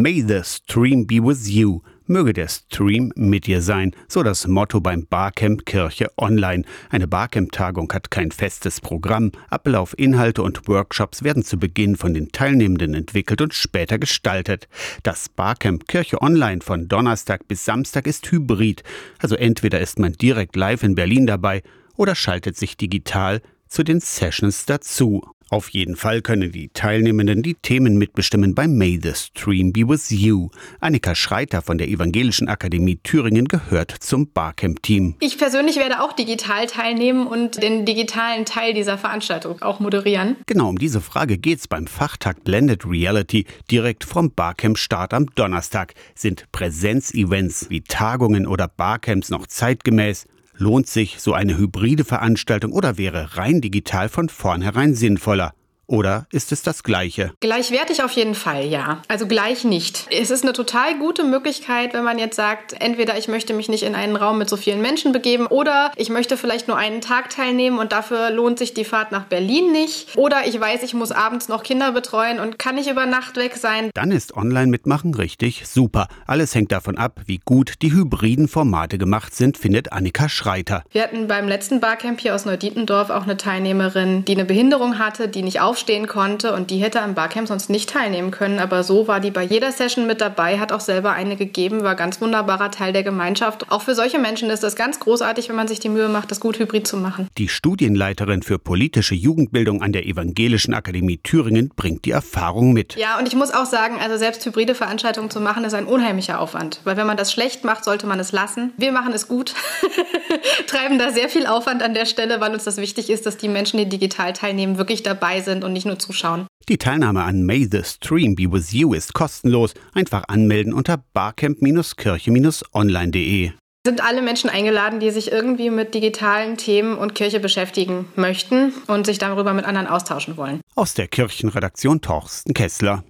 May the stream be with you. Möge der Stream mit dir sein, so das Motto beim Barcamp Kirche Online. Eine Barcamp-Tagung hat kein festes Programm. Ablauf, Inhalte und Workshops werden zu Beginn von den Teilnehmenden entwickelt und später gestaltet. Das Barcamp Kirche Online von Donnerstag bis Samstag ist hybrid. Also entweder ist man direkt live in Berlin dabei oder schaltet sich digital zu den Sessions dazu. Auf jeden Fall können die Teilnehmenden die Themen mitbestimmen beim May the Stream Be With You. Annika Schreiter von der Evangelischen Akademie Thüringen gehört zum Barcamp-Team. Ich persönlich werde auch digital teilnehmen und den digitalen Teil dieser Veranstaltung auch moderieren. Genau um diese Frage geht's beim Fachtag Blended Reality direkt vom Barcamp-Start am Donnerstag. Sind Präsenzevents wie Tagungen oder Barcamps noch zeitgemäß? Lohnt sich so eine hybride Veranstaltung oder wäre rein digital von vornherein sinnvoller? Oder ist es das Gleiche? Gleichwertig auf jeden Fall, ja. Also gleich nicht. Es ist eine total gute Möglichkeit, wenn man jetzt sagt, entweder ich möchte mich nicht in einen Raum mit so vielen Menschen begeben oder ich möchte vielleicht nur einen Tag teilnehmen und dafür lohnt sich die Fahrt nach Berlin nicht. Oder ich weiß, ich muss abends noch Kinder betreuen und kann nicht über Nacht weg sein. Dann ist Online-Mitmachen richtig super. Alles hängt davon ab, wie gut die hybriden Formate gemacht sind, findet Annika Schreiter. Wir hatten beim letzten Barcamp hier aus Neudietendorf auch eine Teilnehmerin, die eine Behinderung hatte, die nicht auf aufstehen konnte und die hätte am Barcamp sonst nicht teilnehmen können. Aber so war die bei jeder Session mit dabei, hat auch selber eine gegeben, war ganz wunderbarer Teil der Gemeinschaft. Auch für solche Menschen ist das ganz großartig, wenn man sich die Mühe macht, das gut hybrid zu machen. Die Studienleiterin für politische Jugendbildung an der Evangelischen Akademie Thüringen bringt die Erfahrung mit. Ja, und ich muss auch sagen, also selbst hybride Veranstaltungen zu machen, ist ein unheimlicher Aufwand. Weil wenn man das schlecht macht, sollte man es lassen. Wir machen es gut, treiben da sehr viel Aufwand an der Stelle, weil uns das wichtig ist, dass die Menschen, die digital teilnehmen, wirklich dabei sind und nicht nur zuschauen. Die Teilnahme an May the Stream Be With You ist kostenlos. Einfach anmelden unter barcamp-kirche-online.de sind alle Menschen eingeladen, die sich irgendwie mit digitalen Themen und Kirche beschäftigen möchten und sich darüber mit anderen austauschen wollen. Aus der Kirchenredaktion Torsten Kessler.